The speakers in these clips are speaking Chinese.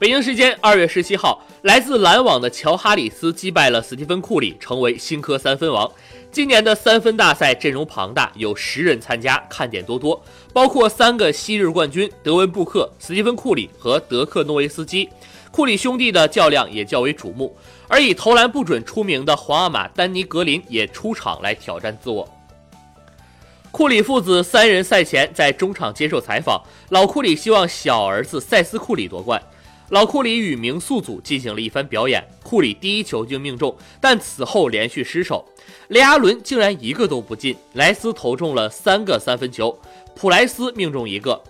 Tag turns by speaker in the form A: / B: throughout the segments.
A: 北京时间二月十七号，来自篮网的乔哈里斯击败了斯蒂芬库里，成为新科三分王。今年的三分大赛阵容庞大，有十人参加，看点多多，包括三个昔日冠军德文布克、斯蒂芬库里和德克诺维斯基。库里兄弟的较量也较为瞩目，而以投篮不准出名的皇阿玛丹尼格林也出场来挑战自我。库里父子三人赛前在中场接受采访，老库里希望小儿子塞斯库里夺冠。老库里与名宿组进行了一番表演，库里第一球就命中，但此后连续失手，雷阿伦竟然一个都不进，莱斯投中了三个三分球，普莱斯命中一个。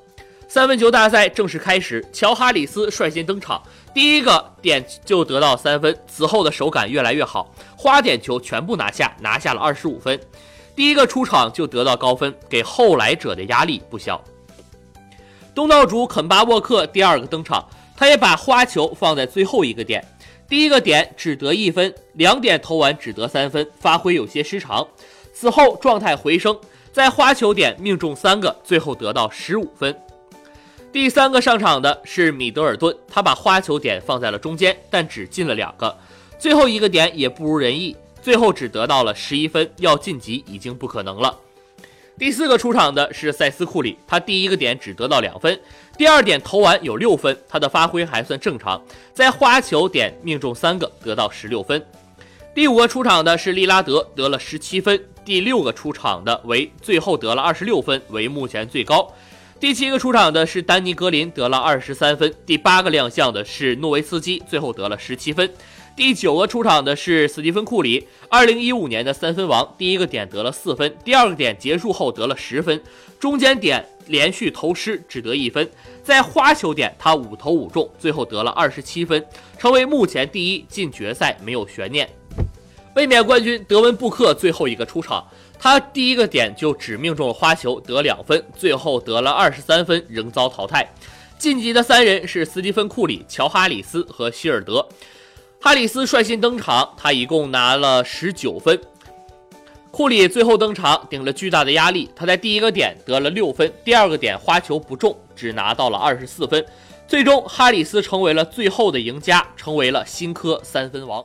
A: 三分球大赛正式开始，乔哈里斯率先登场，第一个点就得到三分，此后的手感越来越好，花点球全部拿下，拿下了二十五分。第一个出场就得到高分，给后来者的压力不小。东道主肯巴沃克第二个登场。他也把花球放在最后一个点，第一个点只得一分，两点投完只得三分，发挥有些失常。此后状态回升，在花球点命中三个，最后得到十五分。第三个上场的是米德尔顿，他把花球点放在了中间，但只进了两个，最后一个点也不如人意，最后只得到了十一分，要晋级已经不可能了。第四个出场的是塞斯库里，他第一个点只得到两分，第二点投完有六分，他的发挥还算正常，在花球点命中三个，得到十六分。第五个出场的是利拉德，得了十七分。第六个出场的为最后得了二十六分，为目前最高。第七个出场的是丹尼格林，得了二十三分。第八个亮相的是诺维斯基，最后得了十七分。第九个出场的是斯蒂芬库里，二零一五年的三分王，第一个点得了四分，第二个点结束后得了十分，中间点连续投失只得一分，在花球点他五投五中，最后得了二十七分，成为目前第一，进决赛没有悬念。卫冕冠军德文布克最后一个出场，他第一个点就只命中了花球，得两分，最后得了二十三分，仍遭淘汰。晋级的三人是斯蒂芬库里、乔哈里斯和希尔德。哈里斯率先登场，他一共拿了十九分。库里最后登场，顶了巨大的压力。他在第一个点得了六分，第二个点花球不中，只拿到了二十四分。最终，哈里斯成为了最后的赢家，成为了新科三分王。